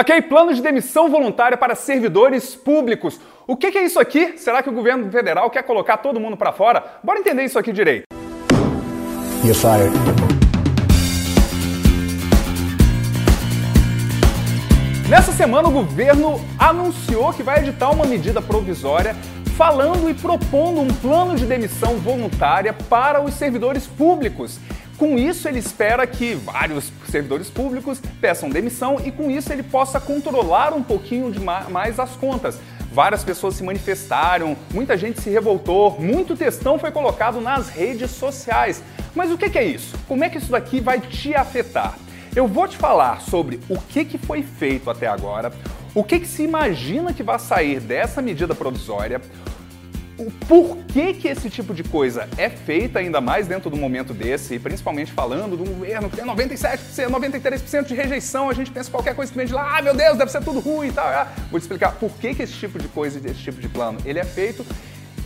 Ok, plano de demissão voluntária para servidores públicos. O que é isso aqui? Será que o governo federal quer colocar todo mundo para fora? Bora entender isso aqui direito. You're fired. Nessa semana, o governo anunciou que vai editar uma medida provisória falando e propondo um plano de demissão voluntária para os servidores públicos. Com isso, ele espera que vários servidores públicos peçam demissão e com isso ele possa controlar um pouquinho mais as contas. Várias pessoas se manifestaram, muita gente se revoltou, muito textão foi colocado nas redes sociais. Mas o que é isso? Como é que isso daqui vai te afetar? Eu vou te falar sobre o que, que foi feito até agora, o que se imagina que vai sair dessa medida provisória, o porquê que esse tipo de coisa é feita, ainda mais dentro do momento desse, e principalmente falando do governo que tem 97%, 93% de rejeição, a gente pensa qualquer coisa que vem de lá, ah, meu Deus, deve ser tudo ruim e tal. Ah, vou te explicar por que, que esse tipo de coisa, esse tipo de plano, ele é feito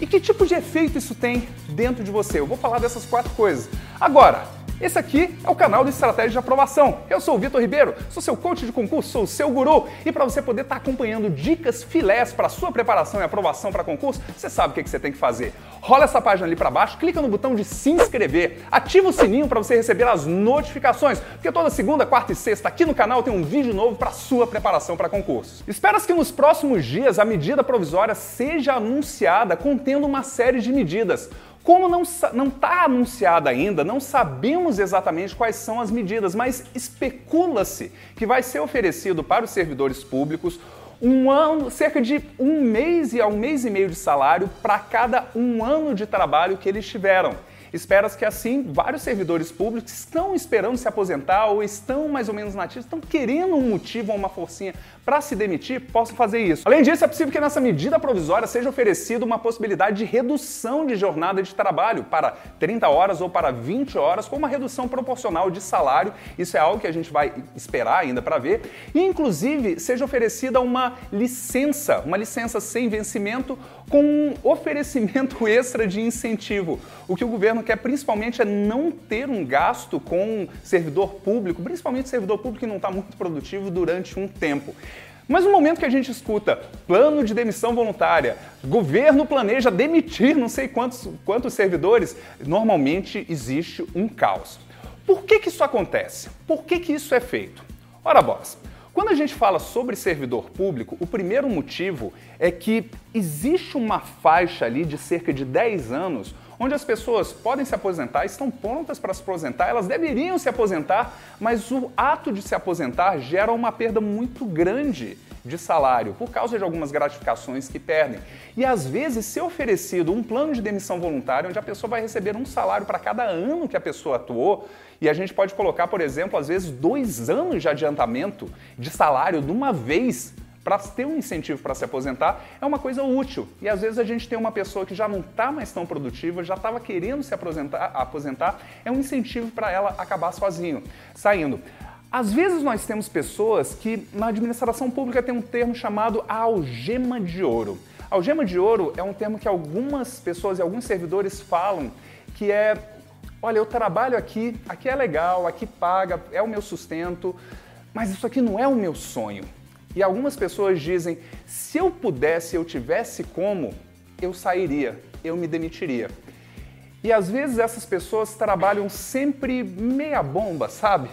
e que tipo de efeito isso tem dentro de você. Eu vou falar dessas quatro coisas. Agora, esse aqui é o canal do Estratégia de Aprovação. Eu sou o Vitor Ribeiro, sou seu coach de concurso, sou o seu guru. E para você poder estar tá acompanhando dicas filés para sua preparação e aprovação para concurso, você sabe o que, que você tem que fazer. Rola essa página ali para baixo, clica no botão de se inscrever, ativa o sininho para você receber as notificações, porque toda segunda, quarta e sexta aqui no canal tem um vídeo novo para sua preparação para concursos. Espera-se que nos próximos dias a medida provisória seja anunciada contendo uma série de medidas. Como não está anunciada ainda, não sabemos exatamente quais são as medidas, mas especula-se que vai ser oferecido para os servidores públicos um ano, cerca de um mês e a um mês e meio de salário para cada um ano de trabalho que eles tiveram. Espera-se que assim vários servidores públicos estão esperando se aposentar ou estão mais ou menos nativos, estão querendo um motivo ou uma forcinha para se demitir, possam fazer isso. Além disso, é possível que nessa medida provisória seja oferecida uma possibilidade de redução de jornada de trabalho para 30 horas ou para 20 horas, com uma redução proporcional de salário. Isso é algo que a gente vai esperar ainda para ver. E, inclusive, seja oferecida uma licença, uma licença sem vencimento com um oferecimento extra de incentivo. O que o governo quer principalmente é não ter um gasto com servidor público, principalmente servidor público que não está muito produtivo durante um tempo. Mas no momento que a gente escuta plano de demissão voluntária, governo planeja demitir não sei quantos, quantos servidores, normalmente existe um caos. Por que, que isso acontece? Por que, que isso é feito? Ora, boss, quando a gente fala sobre servidor público, o primeiro motivo é que existe uma faixa ali de cerca de 10 anos onde as pessoas podem se aposentar, estão prontas para se aposentar, elas deveriam se aposentar, mas o ato de se aposentar gera uma perda muito grande de salário por causa de algumas gratificações que perdem. E às vezes ser oferecido um plano de demissão voluntária onde a pessoa vai receber um salário para cada ano que a pessoa atuou, e a gente pode colocar, por exemplo, às vezes dois anos de adiantamento de salário de uma vez para ter um incentivo para se aposentar é uma coisa útil. E às vezes a gente tem uma pessoa que já não está mais tão produtiva, já estava querendo se aposentar, aposentar, é um incentivo para ela acabar sozinho, saindo. Às vezes nós temos pessoas que na administração pública tem um termo chamado algema de ouro. Algema de ouro é um termo que algumas pessoas e alguns servidores falam que é, olha, eu trabalho aqui, aqui é legal, aqui paga, é o meu sustento, mas isso aqui não é o meu sonho. E algumas pessoas dizem: se eu pudesse, eu tivesse como, eu sairia, eu me demitiria. E às vezes essas pessoas trabalham sempre meia bomba, sabe?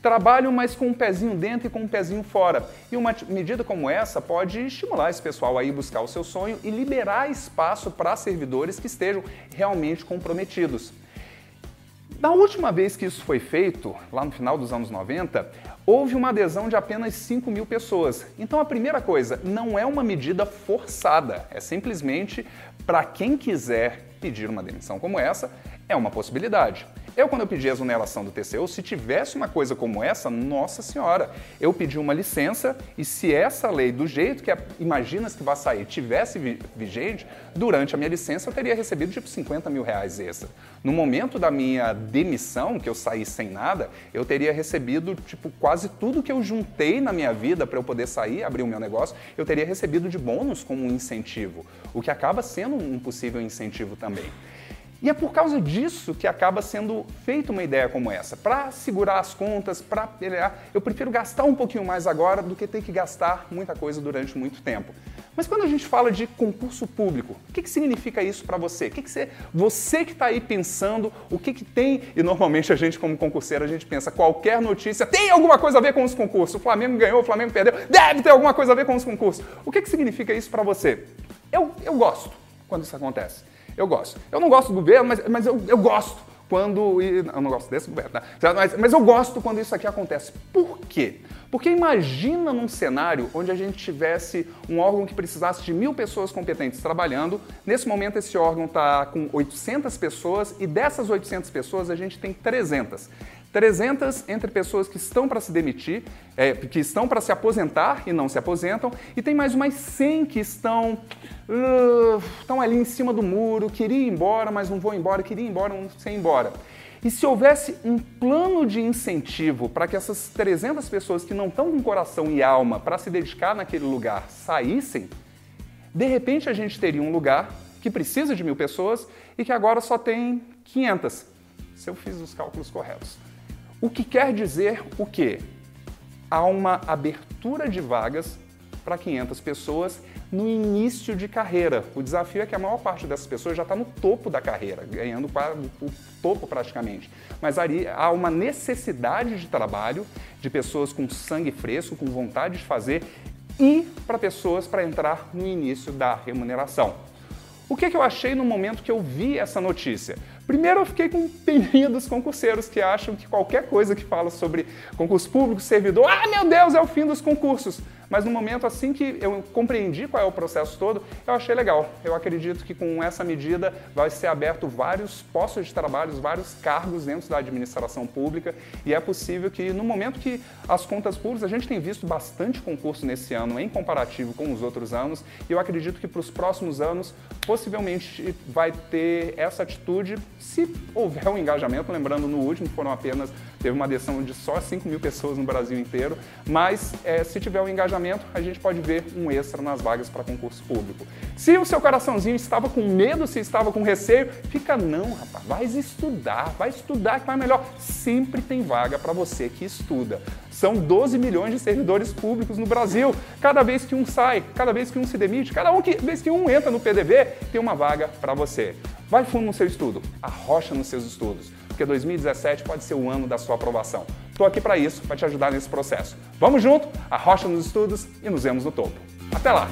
Trabalham, mas com um pezinho dentro e com um pezinho fora. E uma medida como essa pode estimular esse pessoal a ir buscar o seu sonho e liberar espaço para servidores que estejam realmente comprometidos. Na última vez que isso foi feito, lá no final dos anos 90, houve uma adesão de apenas 5 mil pessoas. Então a primeira coisa, não é uma medida forçada, é simplesmente para quem quiser pedir uma demissão como essa, é uma possibilidade. Eu, quando eu pedi a exoneração do TCU, se tivesse uma coisa como essa, nossa senhora, eu pedi uma licença e se essa lei, do jeito que imagina que vai sair, tivesse vigente, durante a minha licença eu teria recebido tipo 50 mil reais extra. No momento da minha demissão, que eu saí sem nada, eu teria recebido tipo quase tudo que eu juntei na minha vida para eu poder sair, abrir o meu negócio, eu teria recebido de bônus como um incentivo, o que acaba sendo um possível incentivo também. E é por causa disso que acaba sendo feita uma ideia como essa. Para segurar as contas, para pelear, eu prefiro gastar um pouquinho mais agora do que ter que gastar muita coisa durante muito tempo. Mas quando a gente fala de concurso público, o que, que significa isso para você? O que, que você, você que está aí pensando, o que, que tem, e normalmente a gente como concurseiro, a gente pensa, qualquer notícia tem alguma coisa a ver com os concursos. O Flamengo ganhou, o Flamengo perdeu, deve ter alguma coisa a ver com os concursos. O que, que significa isso para você? Eu, eu gosto quando isso acontece. Eu gosto. Eu não gosto do governo, mas, mas eu, eu gosto quando. Eu não gosto desse governo, tá? Mas, mas eu gosto quando isso aqui acontece. Por quê? Porque imagina num cenário onde a gente tivesse um órgão que precisasse de mil pessoas competentes trabalhando. Nesse momento, esse órgão está com 800 pessoas e dessas 800 pessoas a gente tem 300. 300 entre pessoas que estão para se demitir, é, que estão para se aposentar e não se aposentam, e tem mais umas 100 que estão, uh, estão ali em cima do muro, queria ir embora, mas não vou embora, queria ir embora, não sei ir embora. E se houvesse um plano de incentivo para que essas 300 pessoas que não estão com coração e alma para se dedicar naquele lugar saíssem, de repente a gente teria um lugar que precisa de mil pessoas e que agora só tem 500, se eu fiz os cálculos corretos. O que quer dizer o quê? Há uma abertura de vagas para 500 pessoas no início de carreira. O desafio é que a maior parte dessas pessoas já está no topo da carreira, ganhando o topo praticamente. Mas ali há uma necessidade de trabalho de pessoas com sangue fresco, com vontade de fazer e para pessoas para entrar no início da remuneração. O que, que eu achei no momento que eu vi essa notícia? Primeiro, eu fiquei com peninha dos concurseiros que acham que qualquer coisa que fala sobre concurso público, servidor, ah, meu Deus, é o fim dos concursos. Mas no momento assim que eu compreendi qual é o processo todo, eu achei legal. Eu acredito que com essa medida vai ser aberto vários postos de trabalho, vários cargos dentro da administração pública e é possível que no momento que as contas públicas, a gente tem visto bastante concurso nesse ano em comparativo com os outros anos e eu acredito que para os próximos anos possivelmente vai ter essa atitude se houver um engajamento, lembrando no último foram apenas, teve uma adesão de só 5 mil pessoas no Brasil inteiro, mas é, se tiver um engajamento, a gente pode ver um extra nas vagas para concurso público. Se o seu coraçãozinho estava com medo, se estava com receio, fica não, rapaz, vai estudar, vai estudar que vai melhor. Sempre tem vaga para você que estuda. São 12 milhões de servidores públicos no Brasil. Cada vez que um sai, cada vez que um se demite, cada vez que um entra no PDV, tem uma vaga para você. Vai fundo no seu estudo, arrocha nos seus estudos, porque 2017 pode ser o ano da sua aprovação. Estou aqui para isso, para te ajudar nesse processo. Vamos junto, arrocha nos estudos e nos vemos no topo. Até lá!